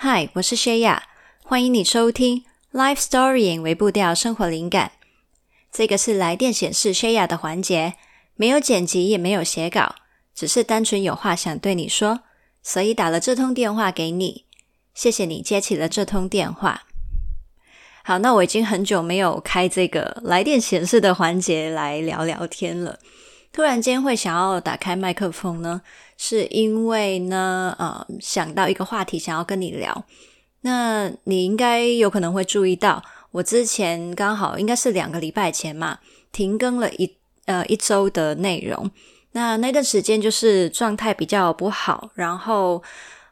嗨，我是薛雅，欢迎你收听《Life Story》微步调生活灵感。这个是来电显示薛雅的环节，没有剪辑，也没有写稿，只是单纯有话想对你说，所以打了这通电话给你。谢谢你接起了这通电话。好，那我已经很久没有开这个来电显示的环节来聊聊天了。突然间会想要打开麦克风呢，是因为呢，呃，想到一个话题想要跟你聊。那你应该有可能会注意到，我之前刚好应该是两个礼拜前嘛，停更了一呃一周的内容。那那段时间就是状态比较不好，然后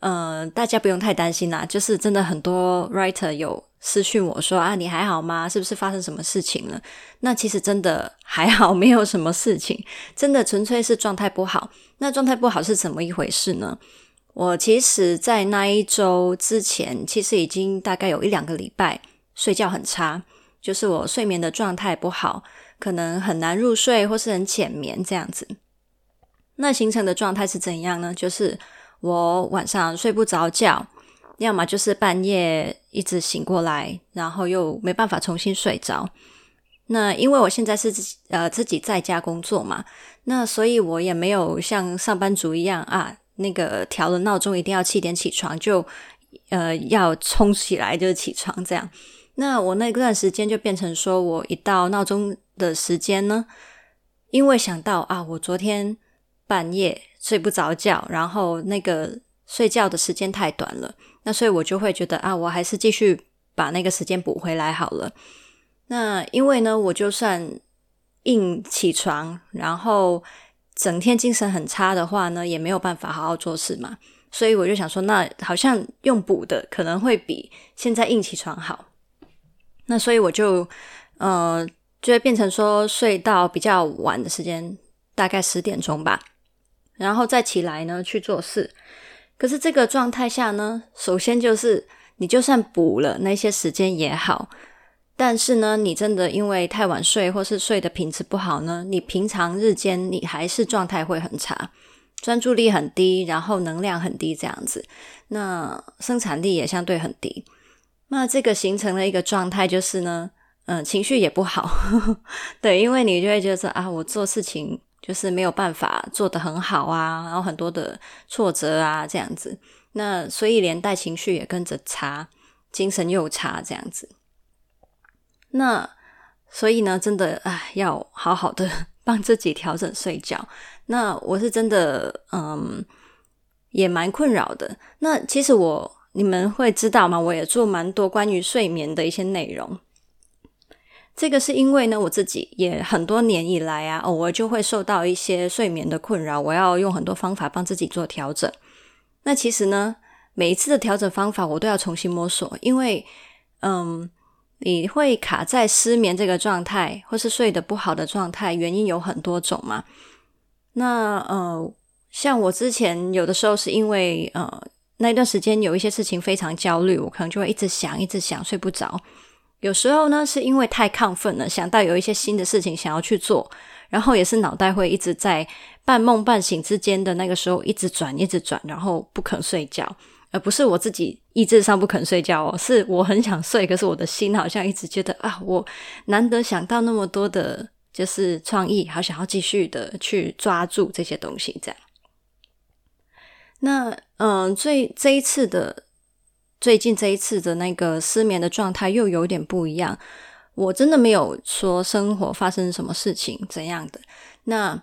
呃，大家不用太担心啦，就是真的很多 writer 有。私讯我说啊，你还好吗？是不是发生什么事情了？那其实真的还好，没有什么事情，真的纯粹是状态不好。那状态不好是怎么一回事呢？我其实，在那一周之前，其实已经大概有一两个礼拜睡觉很差，就是我睡眠的状态不好，可能很难入睡或是很浅眠这样子。那形成的状态是怎样呢？就是我晚上睡不着觉。要么就是半夜一直醒过来，然后又没办法重新睡着。那因为我现在是自己呃自己在家工作嘛，那所以我也没有像上班族一样啊，那个调了闹钟一定要七点起床，就呃要冲起来就起床这样。那我那段时间就变成说，我一到闹钟的时间呢，因为想到啊，我昨天半夜睡不着觉，然后那个睡觉的时间太短了。那所以我就会觉得啊，我还是继续把那个时间补回来好了。那因为呢，我就算硬起床，然后整天精神很差的话呢，也没有办法好好做事嘛。所以我就想说，那好像用补的可能会比现在硬起床好。那所以我就呃，就会变成说睡到比较晚的时间，大概十点钟吧，然后再起来呢去做事。可是这个状态下呢，首先就是你就算补了那些时间也好，但是呢，你真的因为太晚睡或是睡的品质不好呢，你平常日间你还是状态会很差，专注力很低，然后能量很低这样子，那生产力也相对很低。那这个形成了一个状态就是呢，嗯，情绪也不好，对，因为你就会觉得啊，我做事情。就是没有办法做得很好啊，然后很多的挫折啊，这样子，那所以连带情绪也跟着差，精神又差，这样子。那所以呢，真的唉，要好好的 帮自己调整睡觉。那我是真的，嗯，也蛮困扰的。那其实我你们会知道吗？我也做蛮多关于睡眠的一些内容。这个是因为呢，我自己也很多年以来啊，偶尔就会受到一些睡眠的困扰，我要用很多方法帮自己做调整。那其实呢，每一次的调整方法我都要重新摸索，因为嗯，你会卡在失眠这个状态，或是睡得不好的状态，原因有很多种嘛。那呃，像我之前有的时候是因为呃那段时间有一些事情非常焦虑，我可能就会一直想，一直想，睡不着。有时候呢，是因为太亢奋了，想到有一些新的事情想要去做，然后也是脑袋会一直在半梦半醒之间的那个时候一直转，一直转，然后不肯睡觉，而不是我自己意志上不肯睡觉哦，是我很想睡，可是我的心好像一直觉得啊，我难得想到那么多的，就是创意，好想要继续的去抓住这些东西，这样。那嗯，最这一次的。最近这一次的那个失眠的状态又有点不一样，我真的没有说生活发生什么事情怎样的，那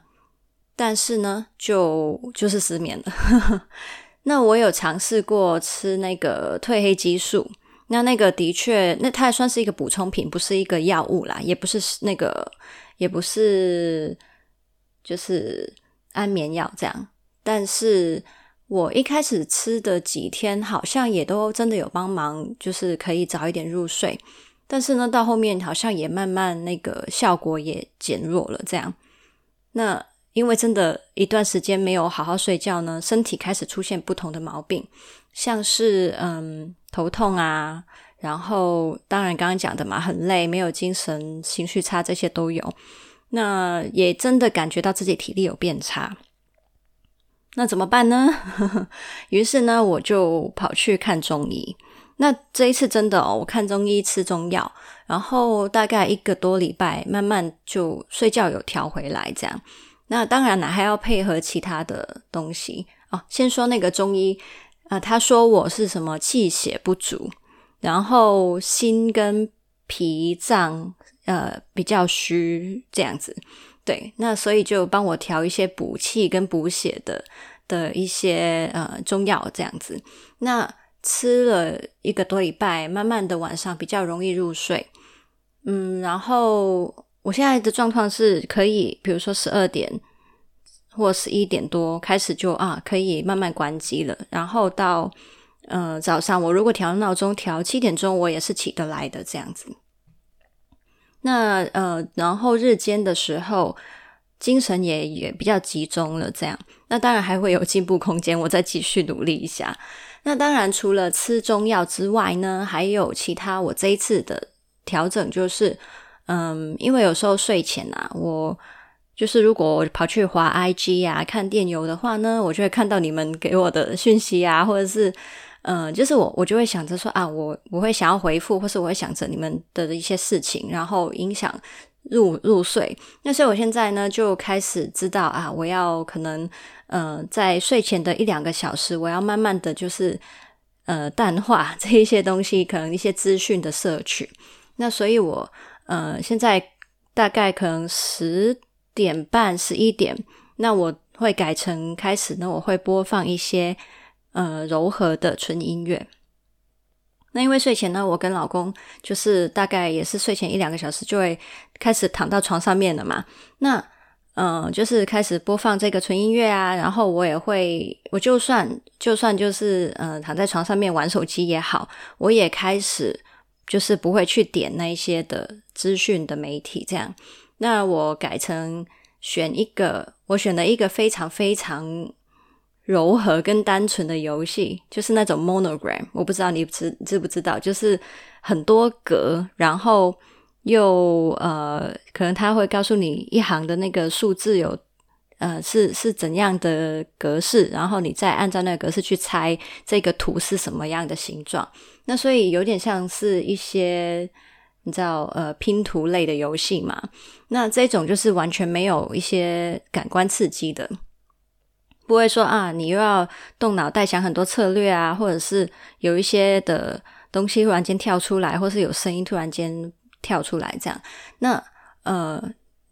但是呢，就就是失眠了。那我有尝试过吃那个褪黑激素，那那个的确，那它也算是一个补充品，不是一个药物啦，也不是那个，也不是就是安眠药这样，但是。我一开始吃的几天，好像也都真的有帮忙，就是可以早一点入睡。但是呢，到后面好像也慢慢那个效果也减弱了。这样，那因为真的一段时间没有好好睡觉呢，身体开始出现不同的毛病，像是嗯头痛啊，然后当然刚刚讲的嘛，很累、没有精神、情绪差，这些都有。那也真的感觉到自己体力有变差。那怎么办呢？于是呢，我就跑去看中医。那这一次真的哦，我看中医吃中药，然后大概一个多礼拜，慢慢就睡觉有调回来这样。那当然了，还要配合其他的东西哦。先说那个中医，呃，他说我是什么气血不足，然后心跟脾脏呃比较虚这样子。对，那所以就帮我调一些补气跟补血的的一些呃中药这样子。那吃了一个多礼拜，慢慢的晚上比较容易入睡。嗯，然后我现在的状况是可以，比如说十二点或十一点多开始就啊可以慢慢关机了。然后到呃早上，我如果调闹钟调七点钟，我也是起得来的这样子。那呃，然后日间的时候，精神也也比较集中了，这样。那当然还会有进步空间，我再继续努力一下。那当然，除了吃中药之外呢，还有其他。我这一次的调整就是，嗯，因为有时候睡前啊，我就是如果我跑去滑 IG 啊，看电邮的话呢，我就会看到你们给我的讯息啊，或者是。嗯，就是我，我就会想着说啊，我我会想要回复，或是我会想着你们的一些事情，然后影响入入睡。那所以我现在呢，就开始知道啊，我要可能呃，在睡前的一两个小时，我要慢慢的就是呃淡化这一些东西，可能一些资讯的摄取。那所以我呃现在大概可能十点半、十一点，那我会改成开始呢，我会播放一些。呃，柔和的纯音乐。那因为睡前呢，我跟老公就是大概也是睡前一两个小时就会开始躺到床上面了嘛。那嗯，就是开始播放这个纯音乐啊，然后我也会，我就算就算就是呃躺在床上面玩手机也好，我也开始就是不会去点那一些的资讯的媒体这样。那我改成选一个，我选了一个非常非常。柔和跟单纯的游戏，就是那种 monogram，我不知道你知知不知道，就是很多格，然后又呃，可能他会告诉你一行的那个数字有呃是是怎样的格式，然后你再按照那个格式去猜这个图是什么样的形状。那所以有点像是一些你知道呃拼图类的游戏嘛。那这种就是完全没有一些感官刺激的。不会说啊，你又要动脑袋想很多策略啊，或者是有一些的东西突然间跳出来，或是有声音突然间跳出来这样。那呃，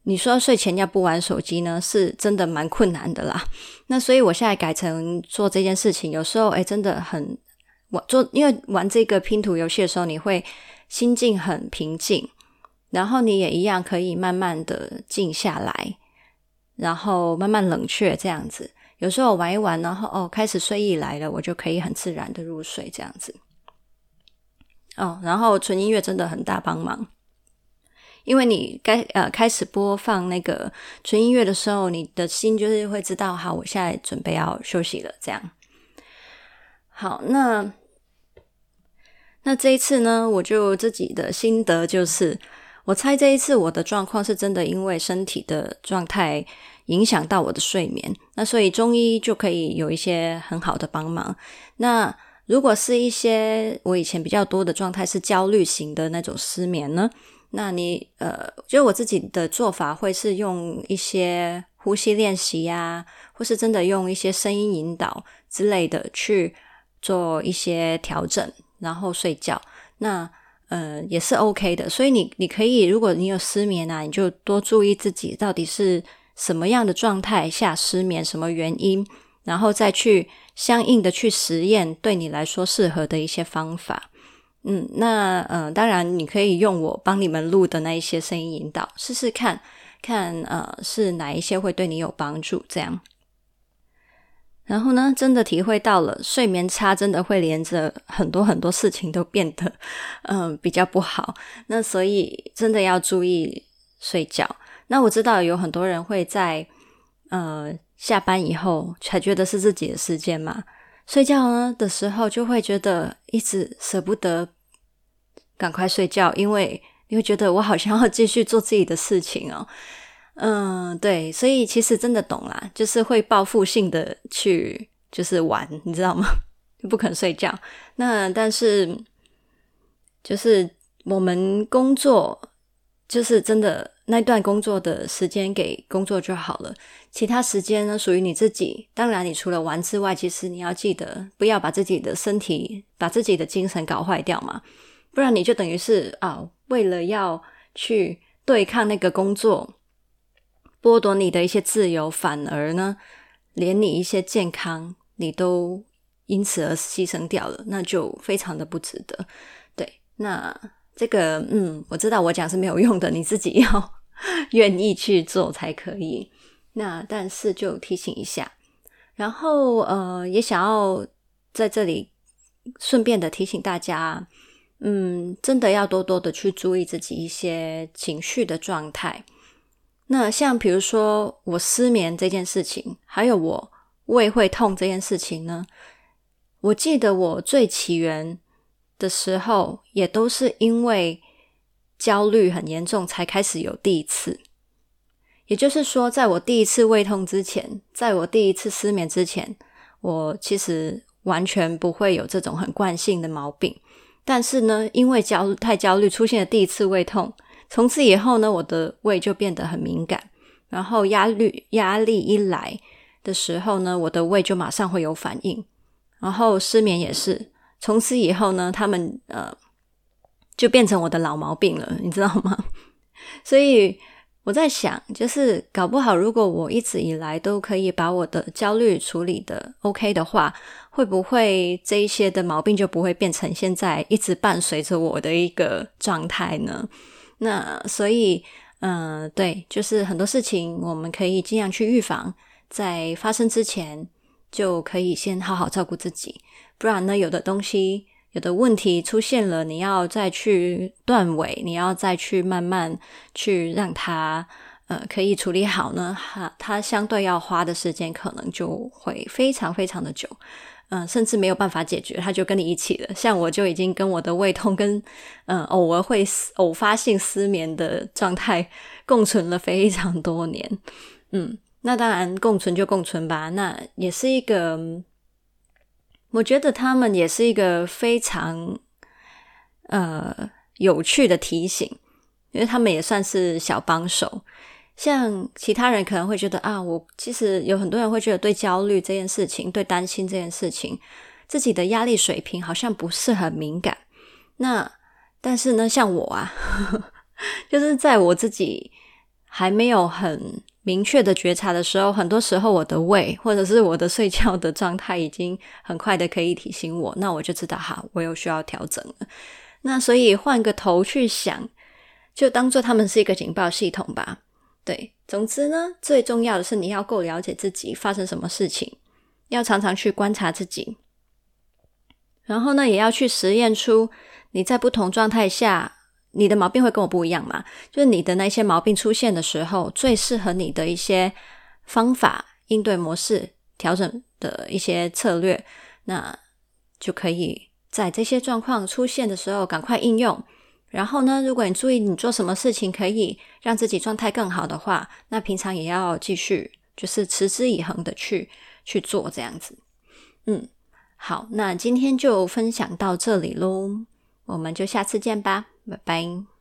你说睡前要不玩手机呢，是真的蛮困难的啦。那所以我现在改成做这件事情，有时候诶真的很我做，因为玩这个拼图游戏的时候，你会心境很平静，然后你也一样可以慢慢的静下来，然后慢慢冷却这样子。有时候我玩一玩，然后哦，开始睡意来了，我就可以很自然的入睡，这样子。哦，然后纯音乐真的很大帮忙，因为你该呃开始播放那个纯音乐的时候，你的心就是会知道，好，我现在准备要休息了，这样。好，那那这一次呢，我就自己的心得就是，我猜这一次我的状况是真的，因为身体的状态。影响到我的睡眠，那所以中医就可以有一些很好的帮忙。那如果是一些我以前比较多的状态是焦虑型的那种失眠呢？那你呃，就我自己的做法会是用一些呼吸练习呀，或是真的用一些声音引导之类的去做一些调整，然后睡觉。那呃也是 OK 的。所以你你可以，如果你有失眠啊，你就多注意自己到底是。什么样的状态下失眠？什么原因？然后再去相应的去实验，对你来说适合的一些方法。嗯，那呃，当然你可以用我帮你们录的那一些声音引导，试试看看呃是哪一些会对你有帮助。这样，然后呢，真的体会到了睡眠差，真的会连着很多很多事情都变得嗯、比较不好。那所以真的要注意睡觉。那我知道有很多人会在呃下班以后才觉得是自己的时间嘛，睡觉呢的时候就会觉得一直舍不得赶快睡觉，因为你会觉得我好像要继续做自己的事情哦。嗯，对，所以其实真的懂啦，就是会报复性的去就是玩，你知道吗？不肯睡觉。那但是就是我们工作，就是真的那段工作的时间给工作就好了，其他时间呢属于你自己。当然，你除了玩之外，其实你要记得不要把自己的身体、把自己的精神搞坏掉嘛，不然你就等于是啊，为了要去对抗那个工作。剥夺你的一些自由，反而呢，连你一些健康，你都因此而牺牲掉了，那就非常的不值得。对，那这个，嗯，我知道我讲是没有用的，你自己要 愿意去做才可以。那但是就提醒一下，然后呃，也想要在这里顺便的提醒大家，嗯，真的要多多的去注意自己一些情绪的状态。那像比如说我失眠这件事情，还有我胃会痛这件事情呢，我记得我最起源的时候，也都是因为焦虑很严重才开始有第一次。也就是说，在我第一次胃痛之前，在我第一次失眠之前，我其实完全不会有这种很惯性的毛病。但是呢，因为焦太焦虑，出现了第一次胃痛。从此以后呢，我的胃就变得很敏感，然后压力压力一来的时候呢，我的胃就马上会有反应，然后失眠也是。从此以后呢，他们呃就变成我的老毛病了，你知道吗？所以我在想，就是搞不好，如果我一直以来都可以把我的焦虑处理得 OK 的话，会不会这一些的毛病就不会变成现在一直伴随着我的一个状态呢？那所以，嗯、对，就是很多事情我们可以尽量去预防，在发生之前就可以先好好照顾自己，不然呢，有的东西、有的问题出现了，你要再去断尾，你要再去慢慢去让它，呃，可以处理好呢，它它相对要花的时间可能就会非常非常的久。嗯，甚至没有办法解决，他就跟你一起了。像我就已经跟我的胃痛跟嗯偶尔会偶发性失眠的状态共存了非常多年。嗯，那当然共存就共存吧。那也是一个，我觉得他们也是一个非常呃有趣的提醒，因为他们也算是小帮手。像其他人可能会觉得啊，我其实有很多人会觉得对焦虑这件事情，对担心这件事情，自己的压力水平好像不是很敏感。那但是呢，像我啊，就是在我自己还没有很明确的觉察的时候，很多时候我的胃或者是我的睡觉的状态已经很快的可以提醒我，那我就知道哈，我有需要调整了。那所以换个头去想，就当做他们是一个警报系统吧。对，总之呢，最重要的是你要够了解自己发生什么事情，要常常去观察自己，然后呢，也要去实验出你在不同状态下，你的毛病会跟我不一样嘛？就是你的那些毛病出现的时候，最适合你的一些方法、应对模式、调整的一些策略，那就可以在这些状况出现的时候赶快应用。然后呢，如果你注意你做什么事情可以让自己状态更好的话，那平常也要继续，就是持之以恒的去去做这样子。嗯，好，那今天就分享到这里喽，我们就下次见吧，拜拜。